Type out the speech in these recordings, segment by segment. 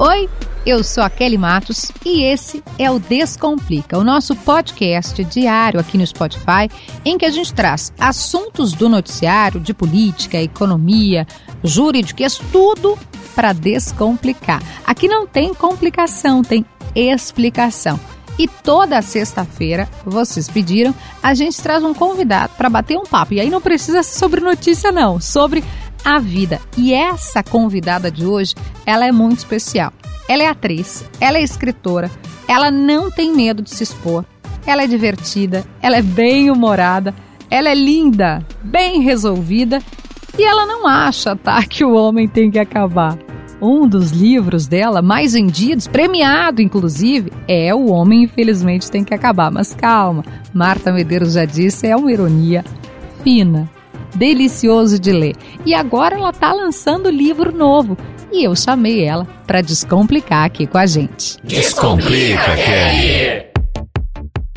Oi, eu sou a Kelly Matos e esse é o Descomplica, o nosso podcast diário aqui no Spotify, em que a gente traz assuntos do noticiário, de política, economia, jurídicas, tudo para descomplicar. Aqui não tem complicação, tem explicação. E toda sexta-feira, vocês pediram, a gente traz um convidado para bater um papo. E aí não precisa ser sobre notícia, não, sobre a vida. E essa convidada de hoje, ela é muito especial. Ela é atriz, ela é escritora, ela não tem medo de se expor, ela é divertida, ela é bem humorada, ela é linda, bem resolvida e ela não acha, tá, que o homem tem que acabar. Um dos livros dela, mais vendidos, premiado inclusive, é O Homem Infelizmente Tem que Acabar. Mas calma, Marta Medeiros já disse, é uma ironia fina, delicioso de ler. E agora ela está lançando livro novo. E eu chamei ela para descomplicar aqui com a gente. Descomplica, Kelly!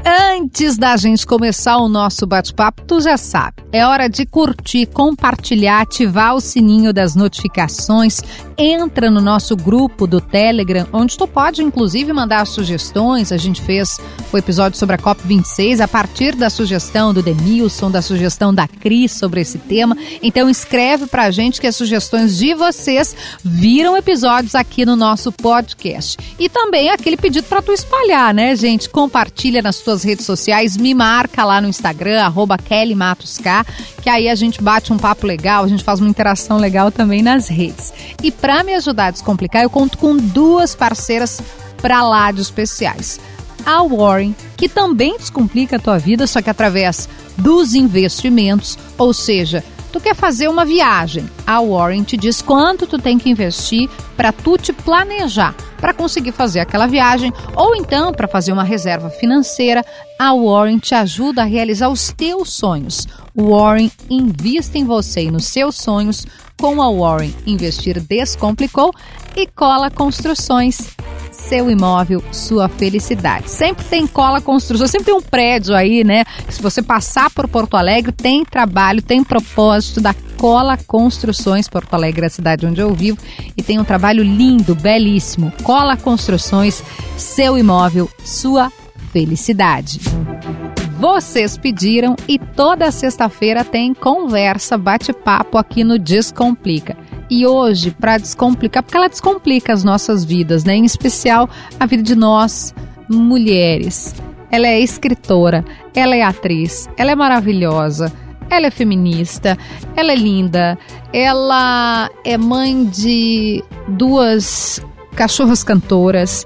Antes da gente começar o nosso bate-papo, tu já sabe, é hora de curtir, compartilhar, ativar o sininho das notificações. Entra no nosso grupo do Telegram, onde tu pode inclusive mandar sugestões. A gente fez o episódio sobre a COP26 a partir da sugestão do Denilson, da sugestão da Cris sobre esse tema. Então escreve pra gente que as sugestões de vocês viram episódios aqui no nosso podcast. E também aquele pedido para tu espalhar, né, gente? Compartilha nas tuas suas redes sociais, me marca lá no Instagram, arroba Kelly Matos K, que aí a gente bate um papo legal, a gente faz uma interação legal também nas redes. E para me ajudar a descomplicar, eu conto com duas parceiras para lá de especiais. A Warren, que também descomplica a tua vida, só que através dos investimentos, ou seja, tu quer fazer uma viagem, a Warren te diz quanto tu tem que investir para tu te planejar para conseguir fazer aquela viagem ou então para fazer uma reserva financeira, a Warren te ajuda a realizar os teus sonhos. Warren invista em você e nos seus sonhos. Com a Warren Investir Descomplicou e Cola Construções seu imóvel, sua felicidade. Sempre tem cola construção, sempre tem um prédio aí, né? Se você passar por Porto Alegre, tem trabalho, tem propósito da Cola Construções Porto Alegre, a cidade onde eu vivo, e tem um trabalho lindo, belíssimo. Cola Construções, seu imóvel, sua felicidade. Vocês pediram e toda sexta-feira tem conversa, bate-papo aqui no Descomplica. E hoje, para descomplicar, porque ela descomplica as nossas vidas, né? Em especial a vida de nós, mulheres. Ela é escritora, ela é atriz, ela é maravilhosa, ela é feminista, ela é linda, ela é mãe de duas cachorras cantoras,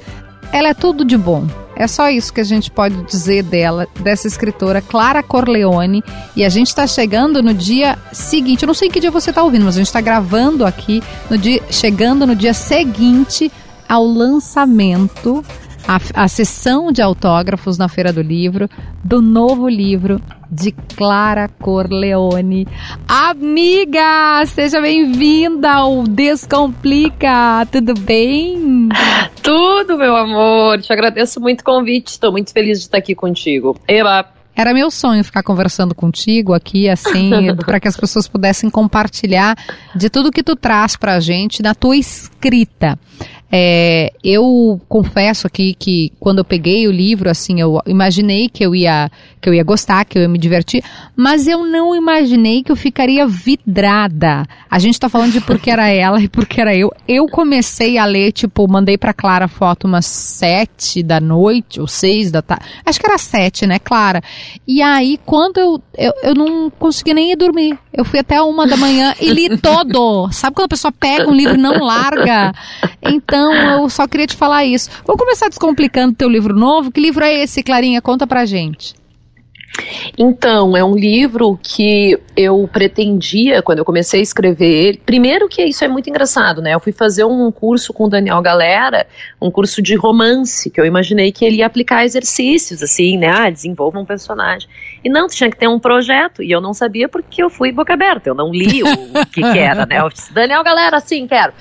ela é tudo de bom. É só isso que a gente pode dizer dela, dessa escritora Clara Corleone. E a gente está chegando no dia seguinte. Eu não sei que dia você está ouvindo, mas a gente está gravando aqui no dia, chegando no dia seguinte ao lançamento a, a sessão de autógrafos na Feira do Livro do novo livro de Clara Corleone. Amiga, seja bem-vinda ao Descomplica, tudo bem? Tudo, meu amor. Te agradeço muito o convite. Estou muito feliz de estar aqui contigo. Eva, era meu sonho ficar conversando contigo aqui, assim, para que as pessoas pudessem compartilhar de tudo que tu traz para a gente na tua escrita. É, eu confesso aqui que quando eu peguei o livro, assim, eu imaginei que eu ia que eu ia gostar, que eu ia me divertir, mas eu não imaginei que eu ficaria vidrada. A gente tá falando de porque era ela e porque era eu. Eu comecei a ler, tipo, mandei pra Clara foto umas sete da noite, ou seis da tarde. Acho que era sete, né, Clara? E aí, quando eu, eu, eu não consegui nem ir dormir. Eu fui até uma da manhã e li todo. Sabe quando a pessoa pega um livro e não larga? Então, eu só queria te falar isso. Vou começar descomplicando teu livro novo. Que livro é esse, Clarinha? Conta pra gente. Então, é um livro que eu pretendia, quando eu comecei a escrever ele. Primeiro, que isso é muito engraçado, né? Eu fui fazer um curso com o Daniel Galera, um curso de romance, que eu imaginei que ele ia aplicar exercícios, assim, né? Ah, desenvolva um personagem. E não, tinha que ter um projeto, e eu não sabia porque eu fui boca aberta, eu não li o que, que era, né? Eu disse, Daniel Galera, sim, quero.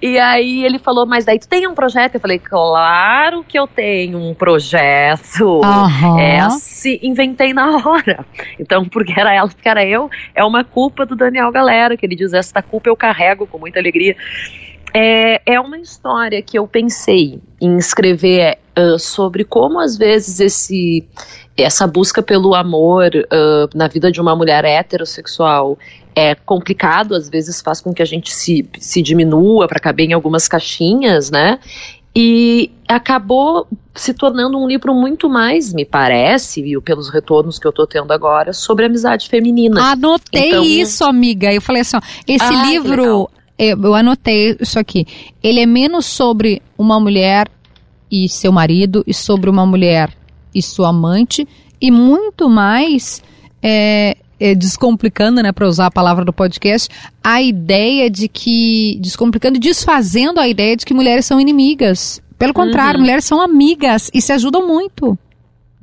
E aí ele falou, mas daí tu tem um projeto? Eu falei, claro que eu tenho um projeto. Uhum. É, se inventei na hora. Então, porque era ela, porque era eu, é uma culpa do Daniel Galera, que ele diz, esta culpa eu carrego com muita alegria. é, é uma história que eu pensei em escrever uh, sobre como às vezes esse essa busca pelo amor uh, na vida de uma mulher heterossexual é complicado, às vezes faz com que a gente se, se diminua para caber em algumas caixinhas, né? E acabou se tornando um livro muito mais, me parece, viu, pelos retornos que eu estou tendo agora, sobre amizade feminina. Anotei então, isso, amiga. Eu falei assim, ó, esse ah, livro, eu, eu anotei isso aqui. Ele é menos sobre uma mulher e seu marido e sobre uma mulher e sua amante e muito mais é, é, descomplicando, né, para usar a palavra do podcast, a ideia de que descomplicando, desfazendo a ideia de que mulheres são inimigas. Pelo contrário, uhum. mulheres são amigas e se ajudam muito.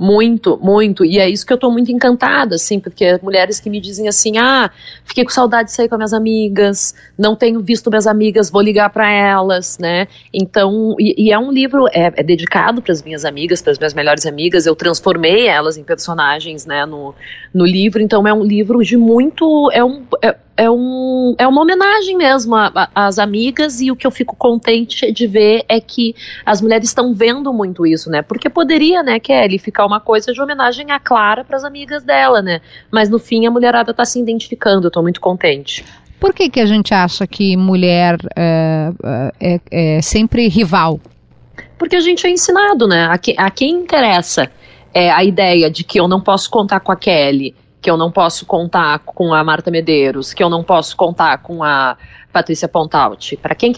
Muito, muito. E é isso que eu tô muito encantada, assim, porque mulheres que me dizem assim: ah, fiquei com saudade de sair com minhas amigas, não tenho visto minhas amigas, vou ligar para elas, né? Então, e, e, é um livro, é, é dedicado para as minhas amigas, para as minhas melhores amigas. Eu transformei elas em personagens, né, no, no livro. Então, é um livro de muito. É um. É, é, um, é uma homenagem mesmo às amigas e o que eu fico contente de ver é que as mulheres estão vendo muito isso, né? Porque poderia, né, Kelly, ficar uma coisa de homenagem à Clara para as amigas dela, né? Mas no fim a mulherada está se identificando, eu tô muito contente. Por que, que a gente acha que mulher é, é, é sempre rival? Porque a gente é ensinado, né? A, que, a quem interessa é a ideia de que eu não posso contar com a Kelly que eu não posso contar com a Marta Medeiros, que eu não posso contar com a Patrícia Pontaut. Para quem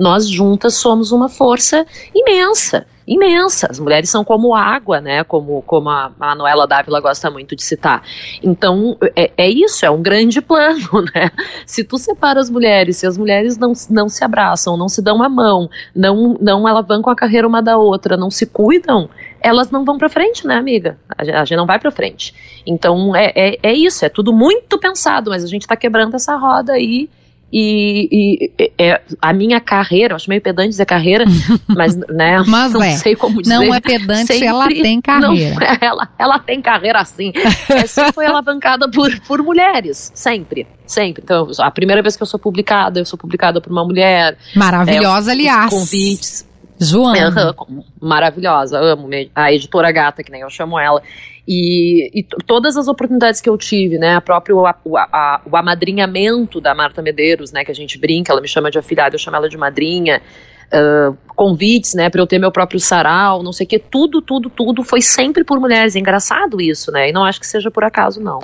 a? Nós juntas somos uma força imensa imensa. As mulheres são como água, né? Como, como a Manuela Dávila gosta muito de citar. Então, é, é, isso, é um grande plano, né? Se tu separa as mulheres, se as mulheres não, não se abraçam, não se dão a mão, não, não alavancam a carreira uma da outra, não se cuidam, elas não vão para frente, né, amiga? A gente não vai para frente. Então, é, é, é isso, é tudo muito pensado, mas a gente está quebrando essa roda aí e, e é, a minha carreira, acho meio pedante dizer carreira, mas né, mas não é. sei como dizer. Não é pedante, sempre, ela tem carreira. Não, ela, ela tem carreira assim. Essa foi alavancada por, por mulheres, sempre, sempre. Então, a primeira vez que eu sou publicada, eu sou publicada por uma mulher. Maravilhosa, é, aliás. Convites. Joana. Maravilhosa, amo a editora gata, que nem eu chamo ela. E, e todas as oportunidades que eu tive, né, a próprio o, a, o amadrinhamento da Marta Medeiros, né, que a gente brinca, ela me chama de afilhada, eu chamo ela de madrinha, uh, convites, né, para eu ter meu próprio sarau, não sei o que, tudo, tudo, tudo foi sempre por mulheres. É engraçado isso, né, e não acho que seja por acaso, não.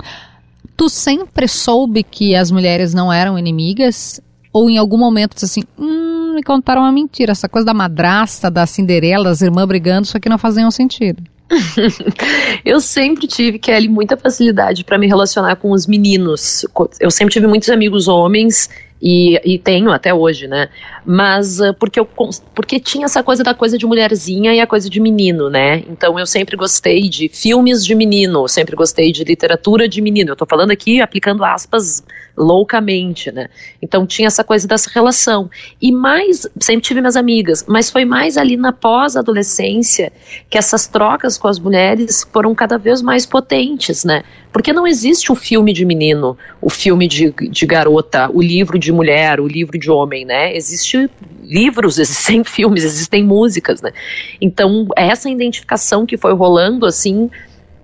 Tu sempre soube que as mulheres não eram inimigas? Ou em algum momento assim, hum, me contaram uma mentira, essa coisa da madrasta, da Cinderela, das irmãs brigando, isso aqui não faz nenhum sentido. eu sempre tive, Kelly, muita facilidade para me relacionar com os meninos. Eu sempre tive muitos amigos homens e, e, tenho até hoje, né? Mas uh, porque, eu, porque tinha essa coisa da coisa de mulherzinha e a coisa de menino, né? Então eu sempre gostei de filmes de menino, sempre gostei de literatura de menino. Eu tô falando aqui aplicando aspas loucamente, né? Então tinha essa coisa dessa relação. E mais, sempre tive minhas amigas, mas foi mais ali na pós-adolescência que essas trocas com as mulheres foram cada vez mais potentes, né? Porque não existe o filme de menino, o filme de, de garota, o livro de mulher, o livro de homem, né? Existem livros, existem filmes, existem músicas, né? Então, essa identificação que foi rolando, assim,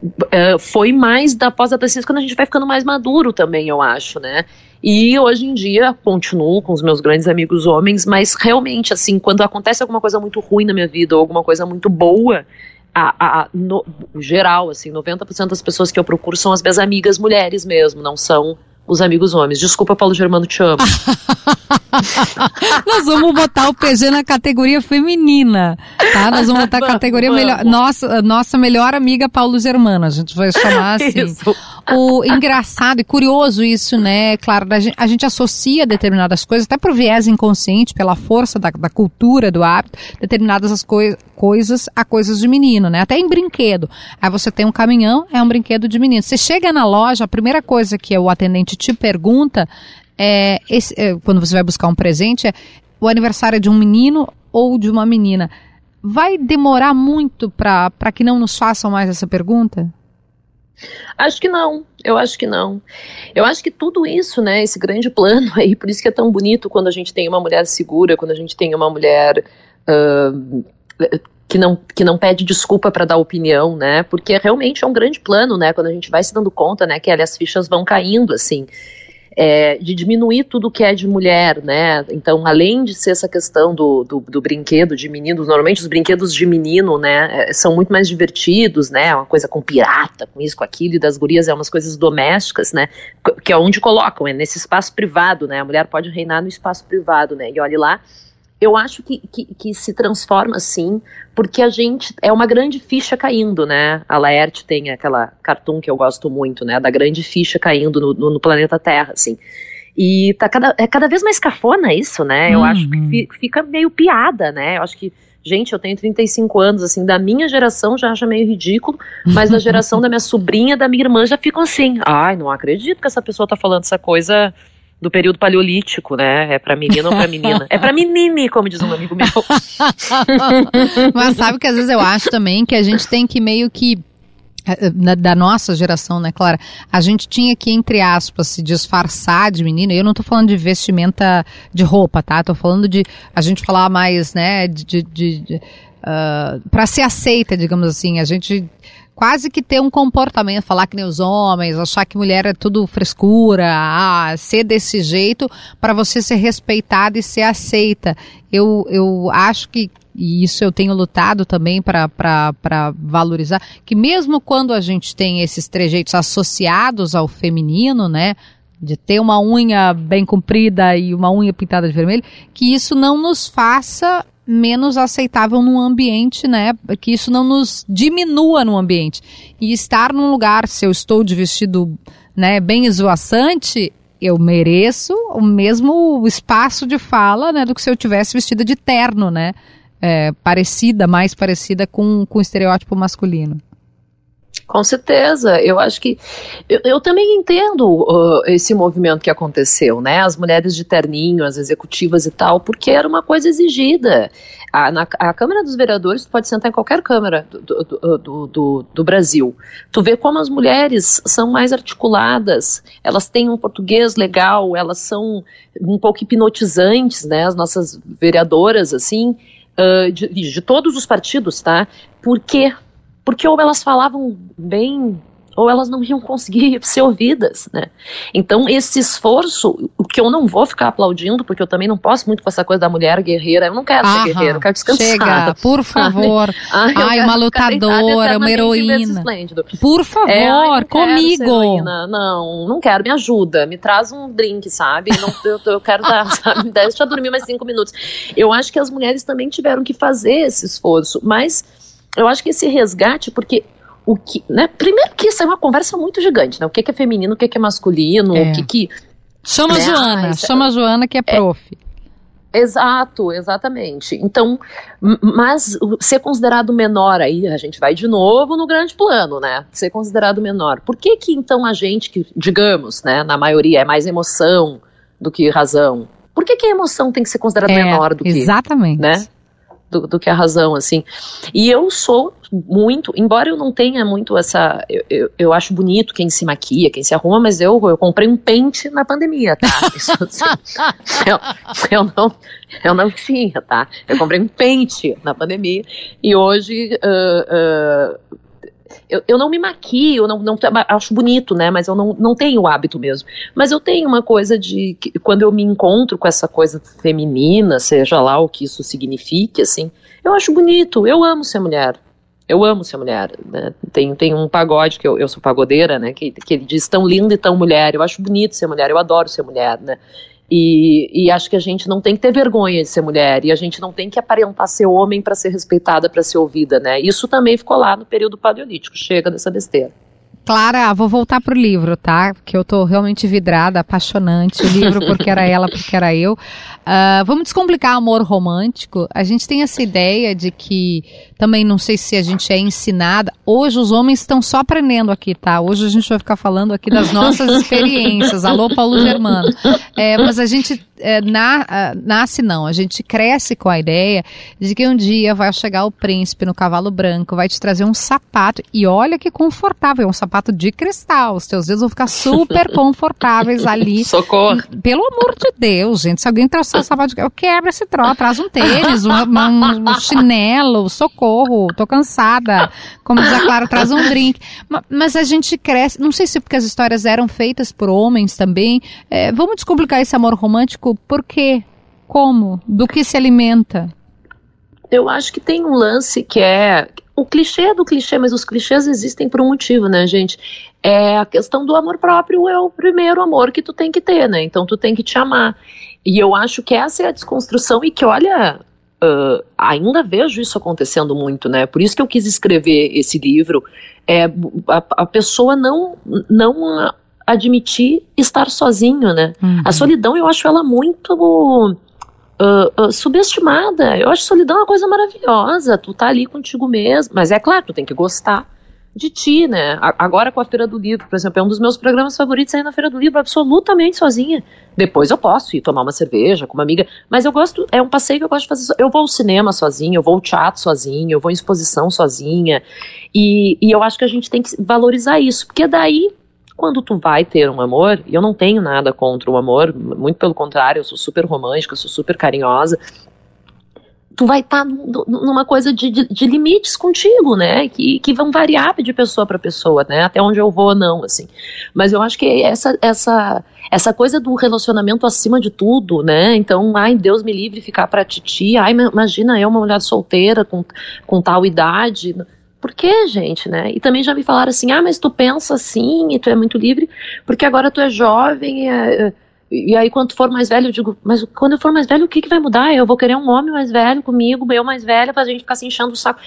uh, foi mais da pós-adolescência quando a gente vai ficando mais maduro também, eu acho, né? E hoje em dia continuo com os meus grandes amigos homens, mas realmente, assim, quando acontece alguma coisa muito ruim na minha vida ou alguma coisa muito boa, a, a, no, geral, assim, 90% das pessoas que eu procuro são as minhas amigas mulheres mesmo, não são os amigos homens. Desculpa, Paulo Germano, te amo. Nós vamos botar o PG na categoria feminina, tá? Nós vamos botar a categoria vamos. melhor. Nossa, nossa melhor amiga Paulo Germano. A gente vai chamar assim. Isso. O engraçado e curioso isso, né? Claro, a gente, a gente associa determinadas coisas, até por viés inconsciente, pela força da, da cultura, do hábito, determinadas as coi coisas a coisas de menino, né? Até em brinquedo. Aí você tem um caminhão, é um brinquedo de menino. Você chega na loja, a primeira coisa que o atendente te pergunta é, esse, é, quando você vai buscar um presente é o aniversário de um menino ou de uma menina. Vai demorar muito para que não nos façam mais essa pergunta? Acho que não, eu acho que não. Eu acho que tudo isso, né, esse grande plano aí, por isso que é tão bonito quando a gente tem uma mulher segura, quando a gente tem uma mulher uh, que não, que não pede desculpa para dar opinião, né? Porque realmente é um grande plano, né? Quando a gente vai se dando conta, né, que ali, as fichas vão caindo, assim. É, de diminuir tudo que é de mulher, né? Então, além de ser essa questão do, do, do, brinquedo de meninos, normalmente os brinquedos de menino, né, é, são muito mais divertidos, né? Uma coisa com pirata, com isso, com aquilo, e das gurias é umas coisas domésticas, né? Que é onde colocam, é nesse espaço privado, né? A mulher pode reinar no espaço privado, né? E olhe lá, eu acho que, que, que, se transforma assim, porque a gente é uma grande ficha caindo, né? A Laerte tem aquela cartoon que eu gosto muito, né? Da grande ficha caindo no, no, no planeta Terra, assim. E tá cada, é cada vez mais cafona isso, né? Eu uhum. acho que fi, fica meio piada, né? Eu acho que Gente, eu tenho 35 anos, assim, da minha geração já acha meio ridículo, mas da geração da minha sobrinha, da minha irmã já ficam assim. Ai, não acredito que essa pessoa tá falando essa coisa do período paleolítico, né? É para menino ou para menina? É para menine, como diz um amigo meu. Mas sabe que às vezes eu acho também que a gente tem que meio que eh, eh, da nossa geração, né, Clara? A gente tinha que, entre aspas, se disfarçar de menina. Eu não tô falando de vestimenta de roupa, tá? Tô falando de a gente falar mais, né, de, de, de uh, ah, para ser aceita, digamos assim. A gente quase que ter um comportamento, falar que nem os homens, achar que mulher é tudo frescura, ah, ser desse jeito para você ser respeitada e ser aceita. Eu, eu acho que, e isso eu tenho lutado também para valorizar, que mesmo quando a gente tem esses trejeitos associados ao feminino, né? De ter uma unha bem comprida e uma unha pintada de vermelho, que isso não nos faça menos aceitável num ambiente, né? Que isso não nos diminua no ambiente. E estar num lugar, se eu estou de vestido, né, bem esvoaçante, eu mereço o mesmo espaço de fala, né, do que se eu tivesse vestida de terno, né? É, parecida, mais parecida com, com o estereótipo masculino. Com certeza, eu acho que eu, eu também entendo uh, esse movimento que aconteceu, né? As mulheres de terninho, as executivas e tal, porque era uma coisa exigida. A, na, a Câmara dos Vereadores, tu pode sentar em qualquer Câmara do, do, do, do, do Brasil. Tu vê como as mulheres são mais articuladas, elas têm um português legal, elas são um pouco hipnotizantes, né? As nossas vereadoras, assim, uh, de, de todos os partidos, tá? Por quê? Porque ou elas falavam bem ou elas não iam conseguir ser ouvidas, né? Então esse esforço, o que eu não vou ficar aplaudindo, porque eu também não posso muito com essa coisa da mulher guerreira, eu não quero Aham, ser guerreira, eu quero descansar. Chega, por favor. Ai, Ai uma lutadora, uma heroína. Por favor, é, comigo. Não, não quero, me ajuda, me traz um drink, sabe? Não, eu, eu quero dar, sabe? Deixa eu dormir mais cinco minutos. Eu acho que as mulheres também tiveram que fazer esse esforço, mas eu acho que esse resgate, porque o que, né, primeiro que isso é uma conversa muito gigante, né? O que é feminino, o que é masculino, é. o que que... Chama né? a Joana, ah, chama a Joana que é, é prof. Exato, exatamente. Então, mas ser considerado menor aí, a gente vai de novo no grande plano, né? Ser considerado menor. Por que que então a gente, que digamos, né, na maioria é mais emoção do que razão? Por que que a emoção tem que ser considerada é, menor do que, exatamente. né? Do, do, que a razão, assim. E eu sou muito, embora eu não tenha muito essa. Eu, eu, eu, acho bonito quem se maquia, quem se arruma, mas eu, eu comprei um pente na pandemia, tá? Isso, assim, eu, eu, não, eu não tinha, tá? Eu comprei um pente na pandemia e hoje. Uh, uh, eu, eu não me maquio, não, não acho bonito, né? Mas eu não, não tenho o hábito mesmo. Mas eu tenho uma coisa de que, quando eu me encontro com essa coisa feminina, seja lá o que isso signifique, assim, eu acho bonito. Eu amo ser mulher. Eu amo ser mulher. Né? Tem, tem um pagode, que eu, eu sou pagodeira, né? Que, que ele diz tão linda e tão mulher. Eu acho bonito ser mulher, eu adoro ser mulher, né? E, e, acho que a gente não tem que ter vergonha de ser mulher e a gente não tem que aparentar ser homem para ser respeitada, para ser ouvida, né? Isso também ficou lá no período paleolítico. Chega dessa besteira. Clara, vou voltar pro livro, tá? Que eu tô realmente vidrada, apaixonante. O livro porque era ela, porque era eu. Uh, vamos descomplicar amor romântico. A gente tem essa ideia de que também não sei se a gente é ensinada. Hoje os homens estão só aprendendo aqui, tá? Hoje a gente vai ficar falando aqui das nossas experiências. Alô, Paulo Germano. É, mas a gente é, na, nasce não, a gente cresce com a ideia de que um dia vai chegar o príncipe no cavalo branco, vai te trazer um sapato e olha que confortável, é um sapato de cristal, os teus dedos vão ficar super confortáveis ali. Socorro. Pelo amor de Deus, gente, se alguém trouxer um sapato de eu quebra esse troço, traz um tênis, um, um, um, chinelo, socorro, tô cansada. Como diz a Clara, traz um drink. Mas a gente cresce, não sei se porque as histórias eram feitas por homens também. É, vamos descomplicar esse amor romântico por quê? Como? Do que se alimenta? Eu acho que tem um lance que é. O clichê é do clichê, mas os clichês existem por um motivo, né, gente? É a questão do amor próprio é o primeiro amor que tu tem que ter, né? Então tu tem que te amar. E eu acho que essa é a desconstrução e que, olha, uh, ainda vejo isso acontecendo muito, né? Por isso que eu quis escrever esse livro. É, a, a pessoa não, não admitir estar sozinho, né? Uhum. A solidão eu acho ela muito uh, uh, subestimada. Eu acho solidão uma coisa maravilhosa. Tu tá ali contigo mesmo, mas é claro, tu tem que gostar de ti, né? Agora com a Feira do Livro, por exemplo, é um dos meus programas favoritos aí na Feira do Livro, absolutamente sozinha. Depois eu posso ir tomar uma cerveja com uma amiga, mas eu gosto, é um passeio que eu gosto de fazer. Eu vou ao cinema sozinho, eu vou ao teatro sozinho, eu vou em exposição sozinha. E, e eu acho que a gente tem que valorizar isso, porque daí quando tu vai ter um amor, e eu não tenho nada contra o amor, muito pelo contrário, eu sou super romântica, sou super carinhosa, tu vai estar tá numa coisa de, de, de, limites contigo, né? Que, que vão variar de pessoa para pessoa, né? Até onde eu vou ou não, assim. Mas eu acho que essa, essa, essa coisa do relacionamento acima de tudo, né? Então, ai, Deus me livre ficar para titi, ai, imagina eu, uma mulher solteira com, com tal idade. Por que, gente, né? E também já me falaram assim, ah, mas tu pensa assim e tu é muito livre, porque agora tu é jovem e, é, e aí quando for mais velho, eu digo, mas quando eu for mais velho, o que que vai mudar? Eu vou querer um homem mais velho comigo, eu mais velha, pra gente ficar se enchendo o saco.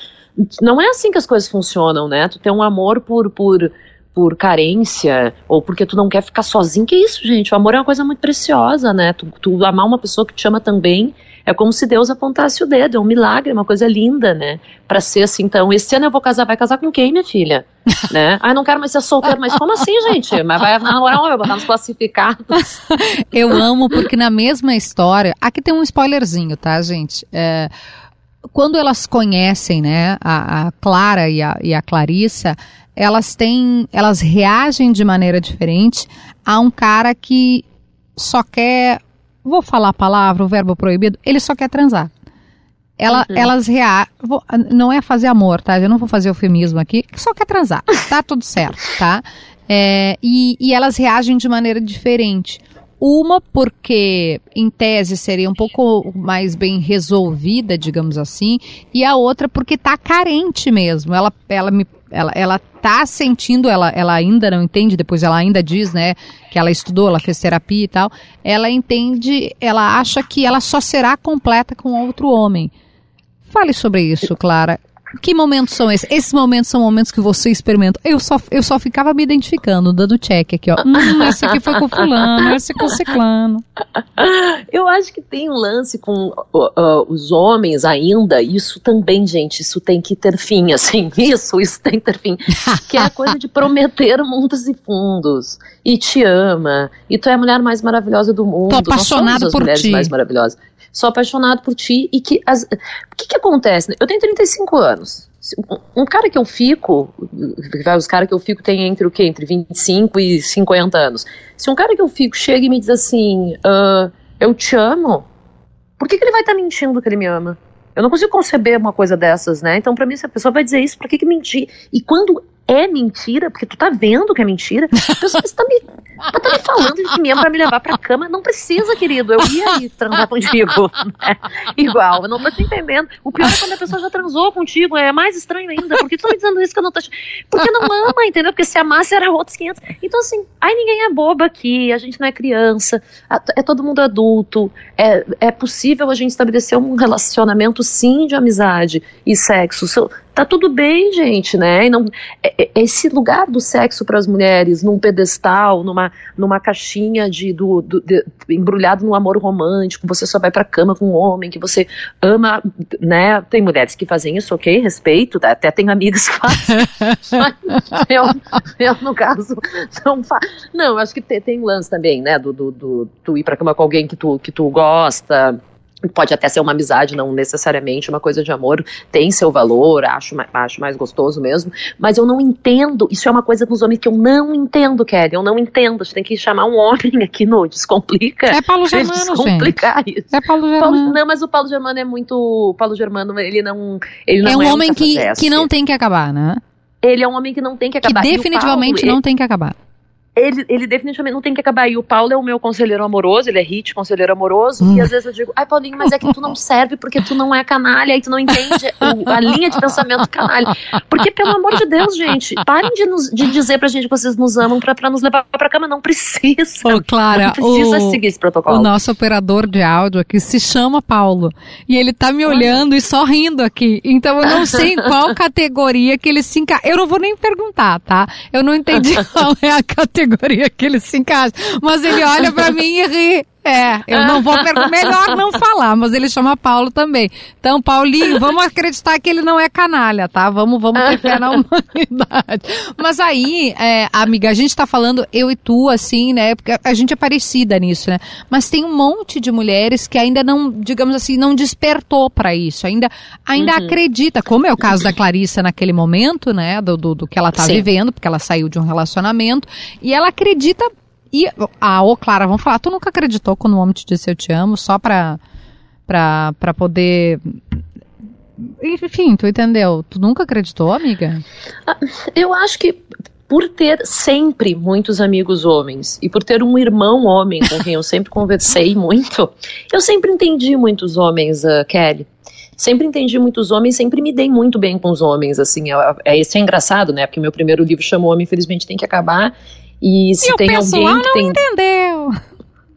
Não é assim que as coisas funcionam, né? Tu tem um amor por, por, por carência, ou porque tu não quer ficar sozinho. Que isso, gente? O amor é uma coisa muito preciosa, né? Tu, tu amar uma pessoa que te ama também é como se Deus apontasse o dedo, é um milagre, é uma coisa linda, né? Para ser assim, então, esse ano eu vou casar, vai casar com quem, minha filha? né? Ah, não quero mais ser solteiro, mas como assim, gente? Mas vai namorar, vai botar nos classificados. eu amo, porque na mesma história, aqui tem um spoilerzinho, tá, gente? É, quando elas conhecem, né, a, a Clara e a, e a Clarissa, elas têm, elas reagem de maneira diferente a um cara que só quer vou falar a palavra, o verbo proibido, ele só quer transar. Ela, uhum. Elas rea... não é fazer amor, tá? Eu não vou fazer eufemismo aqui, só quer transar. Tá tudo certo, tá? É, e, e elas reagem de maneira diferente. Uma porque, em tese, seria um pouco mais bem resolvida, digamos assim, e a outra porque tá carente mesmo. Ela, ela me ela, ela tá sentindo, ela, ela ainda não entende, depois ela ainda diz, né, que ela estudou, ela fez terapia e tal, ela entende, ela acha que ela só será completa com outro homem. Fale sobre isso, Clara. Que momentos são esses? Esses momentos são momentos que você experimenta. Eu só, eu só ficava me identificando, dando check aqui, ó. Hum, esse aqui foi com fulano, esse com ciclano. Eu acho que tem um lance com uh, uh, os homens ainda, isso também, gente, isso tem que ter fim, assim, isso, isso tem que ter fim. que é a coisa de prometer mundos e fundos. E te ama, e tu é a mulher mais maravilhosa do mundo. Tô apaixonada por ti. mais maravilhosas sou apaixonado por ti e que as, o que que acontece? Eu tenho 35 anos. Um cara que eu fico, os caras que eu fico tem entre o quê? Entre 25 e 50 anos. Se um cara que eu fico chega e me diz assim, uh, eu te amo, por que, que ele vai estar tá mentindo que ele me ama? Eu não consigo conceber uma coisa dessas, né? Então, para mim, se a pessoa vai dizer isso, por que, que mentir? E quando é mentira, porque tu tá vendo que é mentira. A pessoa está me, tá me falando de mim pra me levar pra cama. Não precisa, querido. Eu ia ir transar contigo. Né? Igual, eu não tô te entendendo. O pior é quando a pessoa já transou contigo. É mais estranho ainda. Por que tu tá me dizendo isso que eu não tô. Porque não ama, entendeu? Porque se amasse era outros 500. Então, assim, aí ninguém é boba aqui. A gente não é criança. É todo mundo adulto. É, é possível a gente estabelecer um relacionamento, sim, de amizade e sexo tá tudo bem, gente, né? E não, é, esse lugar do sexo para as mulheres num pedestal, numa, numa caixinha de, do, do de, embrulhado no amor romântico, você só vai para cama com um homem que você ama, né? Tem mulheres que fazem isso, ok, respeito, tá? até tenho amigas que fazem. eu, eu, no caso, não faço. Não, acho que tem, tem lance também, né? Do, do, do, do ir para cama com alguém que tu, que tu gosta pode até ser uma amizade, não necessariamente uma coisa de amor, tem seu valor, acho, acho mais gostoso mesmo, mas eu não entendo, isso é uma coisa dos homens que eu não entendo, Kelly, eu não entendo, gente tem que chamar um homem aqui no Descomplica. É Paulo Germano, descomplicar gente. Isso. É Paulo Germano. Paulo, não, mas o Paulo Germano é muito, o Paulo Germano, ele não, ele não é um é homem que, que não tem que acabar, né? Ele é um homem que não tem que acabar. Que definitivamente Paulo, não ele, tem que acabar ele, ele definitivamente não tem que acabar. E o Paulo é o meu conselheiro amoroso, ele é hit, conselheiro amoroso. Hum. E às vezes eu digo, ai, Paulinho, mas é que tu não serve porque tu não é canalha e tu não entende o, a linha de pensamento canalha. Porque, pelo amor de Deus, gente, parem de, nos, de dizer pra gente que vocês nos amam pra, pra nos levar pra cama. Não precisa. Ô, Clara, não precisa o, seguir esse protocolo. O nosso operador de áudio aqui se chama Paulo. E ele tá me olhando e sorrindo aqui. Então eu não sei em qual categoria que ele se encaixa. Eu não vou nem perguntar, tá? Eu não entendi qual é a categoria categoria que ele se encaixa. Mas ele olha para mim e ri. É, eu não vou perguntar, melhor não falar, mas ele chama Paulo também. Então, Paulinho, vamos acreditar que ele não é canalha, tá? Vamos, vamos ter fé na humanidade. Mas aí, é, amiga, a gente tá falando eu e tu, assim, né? Porque a gente é parecida nisso, né? Mas tem um monte de mulheres que ainda não, digamos assim, não despertou para isso, ainda, ainda uhum. acredita, como é o caso da Clarissa naquele momento, né? Do, do, do que ela tá Sim. vivendo, porque ela saiu de um relacionamento, e ela acredita e, ah, ô Clara, vamos falar, tu nunca acreditou quando um homem te disse eu te amo, só pra, pra, pra poder... Enfim, tu entendeu? Tu nunca acreditou, amiga? Ah, eu acho que por ter sempre muitos amigos homens e por ter um irmão homem com quem eu sempre conversei muito, eu sempre entendi muitos homens, uh, Kelly. Sempre entendi muitos homens, sempre me dei muito bem com os homens, assim, é, é, isso é engraçado, né, porque meu primeiro livro chamou Homem, infelizmente tem que acabar, e se e tem alguém que tem. entendeu.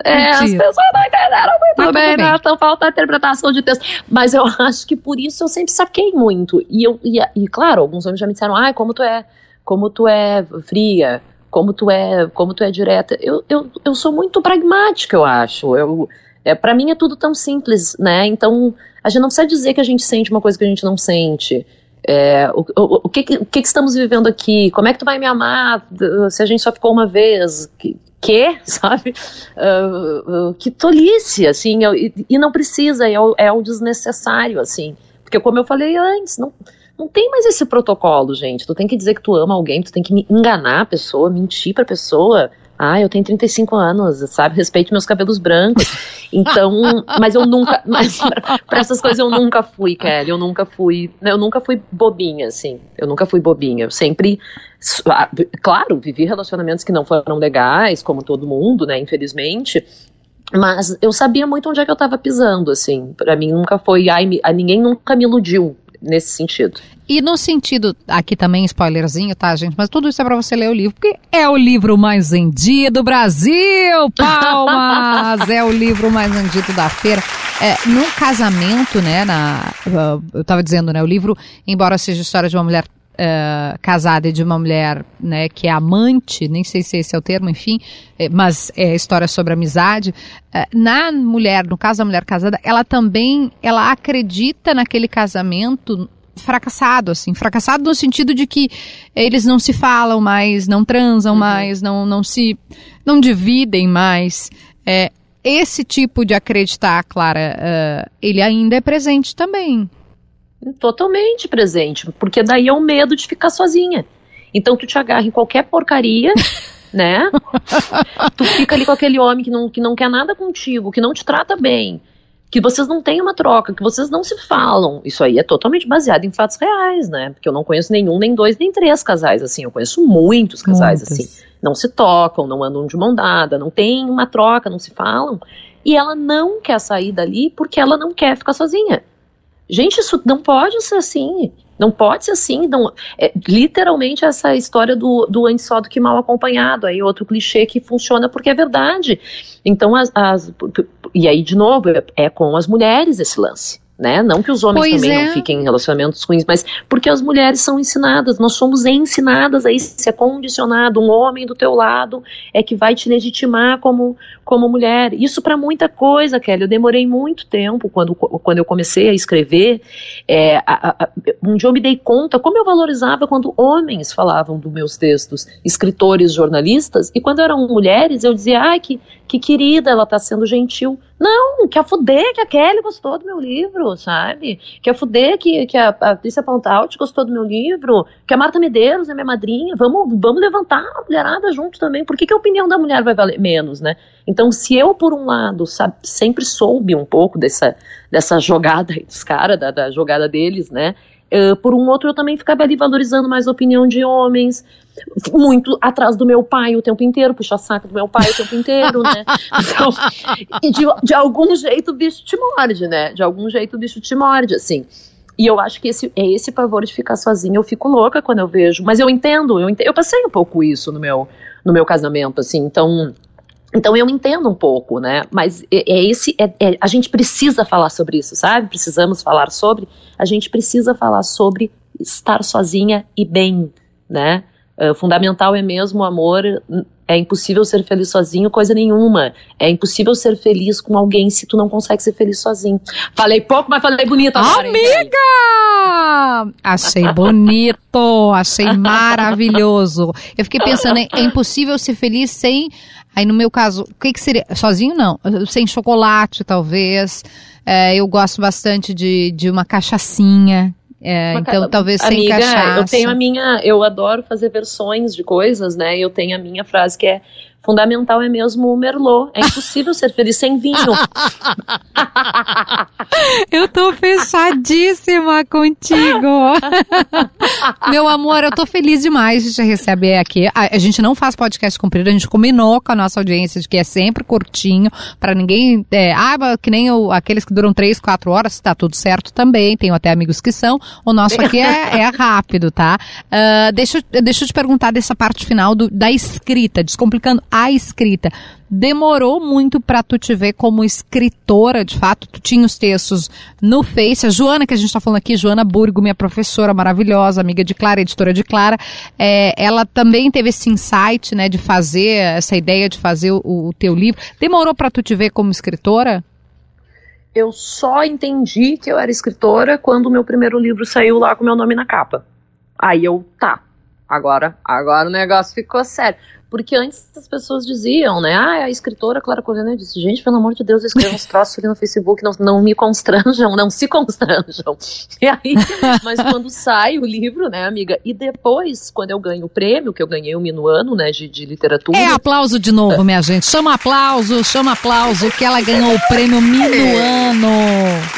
É, as pessoas não entenderam muito bem, né? Então falta a interpretação de texto. Mas eu acho que por isso eu sempre saquei muito. E, eu, e, e claro, alguns homens já me disseram, ai, como tu é, como tu é fria, como tu é, como tu é direta. Eu, eu, eu sou muito pragmática, eu acho. Eu, é, para mim é tudo tão simples, né? Então a gente não precisa dizer que a gente sente uma coisa que a gente não sente. É, o, o, o, que, o que, estamos vivendo aqui? Como é que tu vai me amar se a gente só ficou uma vez? Que, que sabe? Uh, uh, que tolice, assim, e, e não precisa, é o, é o desnecessário, assim. Porque como eu falei antes, não, não tem mais esse protocolo, gente. Tu tem que dizer que tu ama alguém, tu tem que enganar a pessoa, mentir pra pessoa. Ah, eu tenho 35 anos, sabe? Respeito meus cabelos brancos. Então, mas eu nunca, mas para essas coisas eu nunca fui, Kelly. Eu nunca fui, eu nunca fui bobinha, assim. Eu nunca fui bobinha. Eu sempre, claro, vivi relacionamentos que não foram legais, como todo mundo, né? Infelizmente. Mas eu sabia muito onde é que eu tava pisando, assim. Para mim nunca foi, ai, ninguém nunca me iludiu nesse sentido. E no sentido, aqui também spoilerzinho, tá, gente? Mas tudo isso é para você ler o livro, porque é o livro mais vendido do Brasil, palmas! é o livro mais vendido da feira. É, no casamento, né, na, eu tava dizendo, né, o livro, embora seja a história de uma mulher Uh, casada e de uma mulher né, que é amante, nem sei se esse é o termo, enfim, é, mas é história sobre amizade. Uh, na mulher, no caso da mulher casada, ela também ela acredita naquele casamento fracassado, assim, fracassado no sentido de que eles não se falam mais, não transam uhum. mais, não, não se, não dividem mais. É, esse tipo de acreditar, Clara, uh, ele ainda é presente também. Totalmente presente, porque daí é o medo de ficar sozinha. Então tu te agarra em qualquer porcaria, né? tu fica ali com aquele homem que não, que não quer nada contigo, que não te trata bem, que vocês não têm uma troca, que vocês não se falam. Isso aí é totalmente baseado em fatos reais, né? Porque eu não conheço nenhum, nem dois, nem três casais assim. Eu conheço muitos casais Muitas. assim. Não se tocam, não andam de mão dada, não tem uma troca, não se falam. E ela não quer sair dali porque ela não quer ficar sozinha. Gente, isso não pode ser assim. Não pode ser assim. Não, é, literalmente essa história do, do antes só do que mal acompanhado. Aí outro clichê que funciona porque é verdade. Então, as, as e aí, de novo, é, é com as mulheres esse lance. Né? Não que os homens Pois também é. não fiquem em relacionamentos ruins, mas porque as mulheres são ensinadas, nós somos ensinadas a isso, é condicionado, um homem do teu lado é que vai te legitimar como, como mulher. Isso para muita coisa, Kelly. Eu demorei muito tempo quando, quando eu comecei a escrever. é, a- a- um dia eu me dei conta como eu valorizava quando homens falavam dos meus textos, escritores, jornalistas, e quando eram mulheres eu dizia, ai, que, que querida, ela tá sendo gentil. Não, que a fuder que a Kelly gostou do meu livro, sabe? Que a fuder que, que a Patrícia Pontaut gostou do meu livro, que a Marta Medeiros é minha madrinha, vamos, vamos levantar a mulherada junto também. Por que, que a opinião da mulher vai valer menos, né? Então, se eu, por um lado, sabe, sempre soube um pouco dessa, dessa jogada dos caras, da, da jogada deles, né? Uh, por um outro, eu também ficava ali valorizando mais a opinião de homens, muito atrás do meu pai o tempo inteiro, puxa saco do meu pai o tempo inteiro, né? Então, e de, de algum jeito o bicho te morde, né? De algum jeito o bicho te morde, assim. E eu acho que esse, é esse pavor de ficar sozinha. Eu fico louca quando eu vejo. Mas eu entendo, eu, entendo, eu passei um pouco isso no meu, no meu casamento, assim. Então, então eu entendo um pouco, né? Mas é, é esse, é, é, a gente precisa falar sobre isso, sabe? Precisamos falar sobre. A gente precisa falar sobre estar sozinha e bem, né? Uh, fundamental é mesmo o amor. É impossível ser feliz sozinho, coisa nenhuma. É impossível ser feliz com alguém se tu não consegue ser feliz sozinho. Falei pouco, mas falei bonito agora. Amiga! Achei bonito, achei maravilhoso. Eu fiquei pensando, é impossível ser feliz sem. Aí no meu caso, o que, que seria? Sozinho não. Sem chocolate, talvez. É, eu gosto bastante de, de uma cachaçinha. É, Uma então, ca- talvez sem Amiga, cachaça. Eu tenho a minha. Eu adoro fazer versões de coisas, né? Eu tenho a minha frase que é. Fundamental é mesmo o Merlot. É impossível ser feliz sem vinho. Eu tô fechadíssima contigo. Meu amor, eu tô feliz demais de te receber aqui. A, a gente não faz podcast comprido, a gente combinou com a nossa audiência de que é sempre curtinho, pra ninguém. É, ah, que nem o- aqueles que duram três, quatro horas, tá tudo certo também. Tenho até amigos que são. O nosso aqui é, é rápido, tá? Ah, deixa, deixa eu te perguntar dessa parte final do- da escrita, descomplicando a escrita. Demorou muito pra tu te ver como escritora, de fato? Tu tinha os textos no Face. A Joana, que a gente tá falando aqui, Joana Burgo, minha professora maravilhosa, amiga de Clara, editora de Clara, é, ela também teve esse insight, né, de fazer, essa ideia de fazer o, o teu livro. Demorou pra tu te ver como escritora? Eu só entendi que eu era escritora quando o meu primeiro livro saiu lá com meu nome na capa. Aí eu, tá, agora, agora o negócio ficou sério. Porque antes as pessoas diziam, né? Ah, a escritora Clara Corina. Disse, gente, pelo amor de Deus, eu escrevo uns troços ali no Facebook, não, não me constranjam, não se constranjam. E aí, mas quando sai o livro, né, amiga? E depois, quando eu ganho o prêmio, que eu ganhei o Minuano, né, de, de literatura. É aplauso de novo, minha gente. Chama aplauso, chama aplauso, que ela ganhou o prêmio Minuano.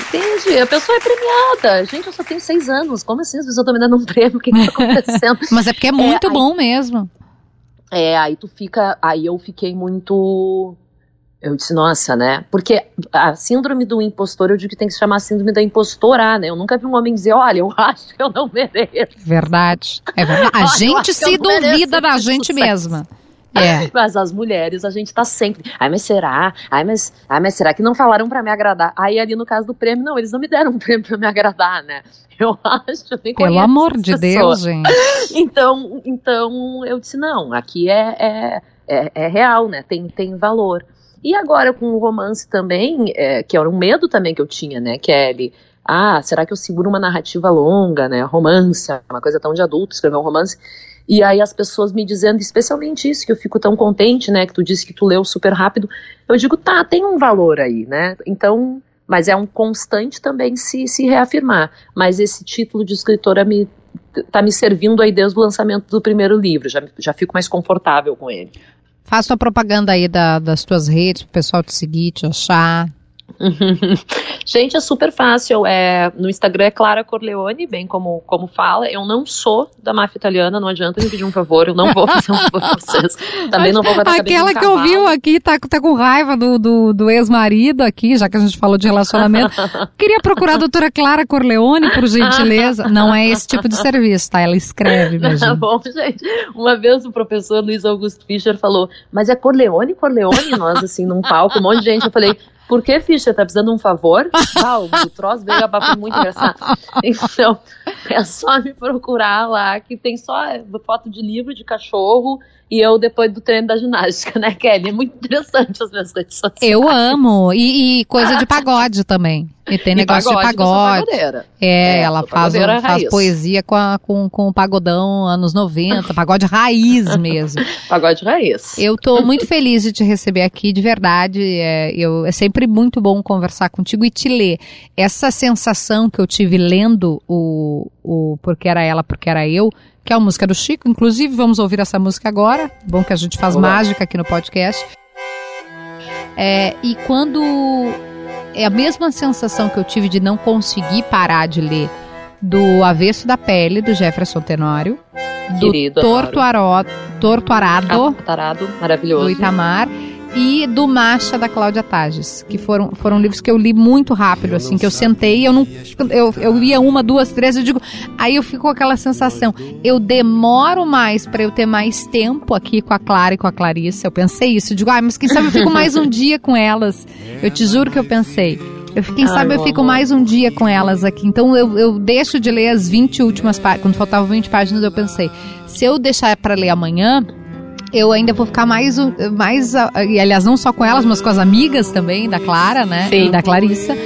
Entende? A pessoa é premiada. Gente, eu só tenho seis anos. Como assim as pessoas estão me dando um prêmio? O que que tá acontecendo? Mas é porque é muito aí- bom mesmo. É, aí tu fica. Aí eu fiquei muito. Eu disse, nossa, né? Porque a síndrome do impostor, eu digo que tem que se chamar síndrome da impostora, né? Eu nunca vi um homem dizer, olha, eu acho que eu não mereço. Verdade. É verdade. A gente se duvida da gente mesma. É. Mas as mulheres, a gente tá sempre. Ai, mas será? Ai, mas, ai, mas será que não falaram pra me agradar? Aí ali no caso do prêmio, não, eles não me deram um prêmio pra me agradar, né? Eu acho, nem Pelo amor de pessoas. Deus, gente. Então, então eu disse, não, aqui é, é, é, é real, né? Tem, tem valor. E agora com o romance também, é, que era um medo também que eu tinha, né, Kelly? Ah, será que eu seguro uma narrativa longa, né? Romance, uma coisa tão de adulto, escrever um romance. E aí as pessoas me dizendo, especialmente isso, que eu fico tão contente, né? Que tu disse que tu leu super rápido. Eu digo, tá, tem um valor aí, né? Então, mas é um constante também se, se reafirmar. Mas esse título de escritora me tá me servindo aí desde o lançamento do primeiro livro. Já, já fico mais confortável com ele. Faz tua propaganda aí da- das tuas redes, pro pessoal te seguir, te achar. Gente, é super fácil. É, no Instagram é Clara Corleone, bem como, como fala. Eu não sou da máfia italiana, não adianta me pedir um favor, eu não vou fazer um favor pra vocês. Também não vou botar cabeça Aquela que ouviu aqui tá, tá com raiva do, do, do ex-marido aqui, já que a gente falou de relacionamento. Queria procurar a doutora Clara Corleone, por gentileza. Não é esse tipo de serviço, tá? Ela escreve, Tá bom, gente. Uma vez o professor Luiz Augusto Fischer falou, mas é Corleone, Corleone? Nós, assim, num palco, um monte de gente. Eu falei, por que, Fischer? Tá precisando de um favor? Ah, o, troço veio foi muito engraçado. Então, é só me procurar lá, que tem só foto de livro de cachorro e eu depois do treino da ginástica, né, Kelly? É muito interessante as minhas redes sociais. Eu amo. E, e coisa de pagode também. E tem e negócio pagode, de pagode. É, é, ela faz, um, faz poesia com, a, com, com o pagodão anos 90, pagode raiz mesmo. pagode raiz. Eu tô muito feliz de te receber aqui, de verdade. É, eu, é sempre muito bom conversar contigo e te ler. Essa sensação que eu tive lendo o, o Porque Era Ela, Porque Era Eu, que é a música do Chico. Inclusive, vamos ouvir essa música agora. Bom que a gente faz Olá. mágica aqui no podcast. É, e quando. É a mesma sensação que eu tive de não conseguir parar de ler do Avesso da Pele, do Jefferson Tenório. Do Querido, Torto, Aró, Torto Arado, Arado, maravilhoso. do Itamar e do Macha da Cláudia Tages, que foram, foram livros que eu li muito rápido, assim, que eu sentei, eu não eu, eu ia uma, duas, três, eu digo, aí eu fico com aquela sensação, eu demoro mais para eu ter mais tempo aqui com a Clara e com a Clarissa. Eu pensei isso, eu digo, ah, mas quem sabe eu fico mais um dia com elas. Eu te juro que eu pensei. Eu, quem sabe eu fico mais um dia com elas aqui. Então eu, eu deixo de ler as 20 últimas páginas. Quando faltavam 20 páginas, eu pensei: se eu deixar para ler amanhã, eu ainda vou ficar mais, mais. E aliás, não só com elas, mas com as amigas também, da Clara, né? Sim. E da Clarissa.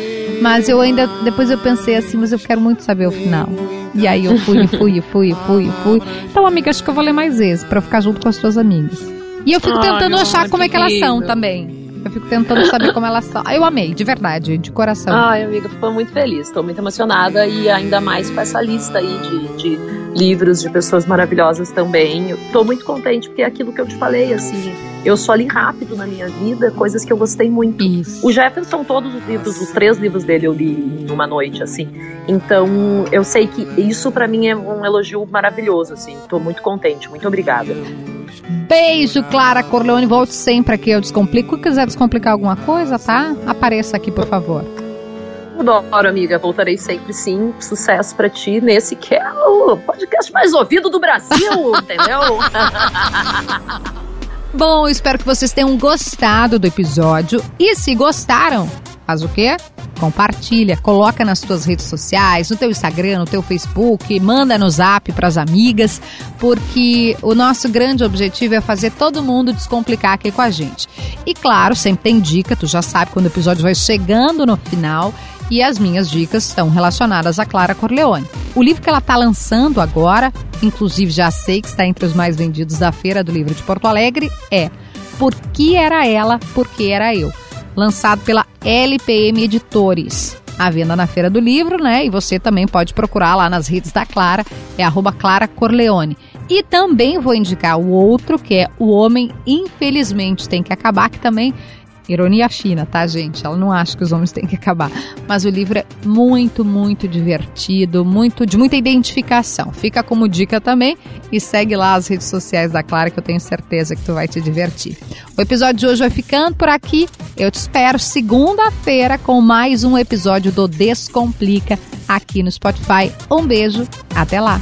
Mas eu ainda. Depois eu pensei assim, mas eu quero muito saber o final. E aí eu fui, fui, fui, fui, fui. Então, amiga, acho que eu vou ler mais vezes, pra ficar junto com as suas amigas. E eu fico tentando achar como é que elas são também. Eu fico tentando saber como elas são. Eu amei, de verdade, de coração. Ai, amiga, tô muito feliz, tô muito emocionada e ainda mais com essa lista aí de, de livros de pessoas maravilhosas também. Eu tô muito contente porque é aquilo que eu te falei, assim, eu só li rápido na minha vida coisas que eu gostei muito. Isso. O Jefferson, todos os livros, os três livros dele eu li em uma noite, assim. Então, eu sei que isso para mim é um elogio maravilhoso, assim. Tô muito contente, muito obrigada. Beijo, Clara Corleone. Volte sempre aqui, eu descomplico. Se quiser descomplicar alguma coisa, tá? Apareça aqui, por favor. Adoro, amiga. Voltarei sempre, sim. Sucesso para ti nesse que é o podcast mais ouvido do Brasil, entendeu? Bom, espero que vocês tenham gostado do episódio. E se gostaram, faz o quê? Compartilha, coloca nas tuas redes sociais, no teu Instagram, no teu Facebook, manda no Zap para as amigas, porque o nosso grande objetivo é fazer todo mundo descomplicar aqui com a gente. E claro, sempre tem dica, tu já sabe quando o episódio vai chegando no final e as minhas dicas estão relacionadas a Clara Corleone. O livro que ela está lançando agora, inclusive já sei que está entre os mais vendidos da Feira do Livro de Porto Alegre, é Por que era ela, por que era eu? Lançado pela LPM Editores. A venda na Feira do Livro, né? E você também pode procurar lá nas redes da Clara, é arroba Clara Corleone. E também vou indicar o outro, que é O Homem Infelizmente Tem que Acabar, que também Ironia fina, tá, gente? Ela não acha que os homens têm que acabar. Mas o livro é muito, muito divertido, muito de muita identificação. Fica como dica também e segue lá as redes sociais da Clara que eu tenho certeza que tu vai te divertir. O episódio de hoje vai ficando por aqui. Eu te espero segunda-feira com mais um episódio do Descomplica aqui no Spotify. Um beijo, até lá.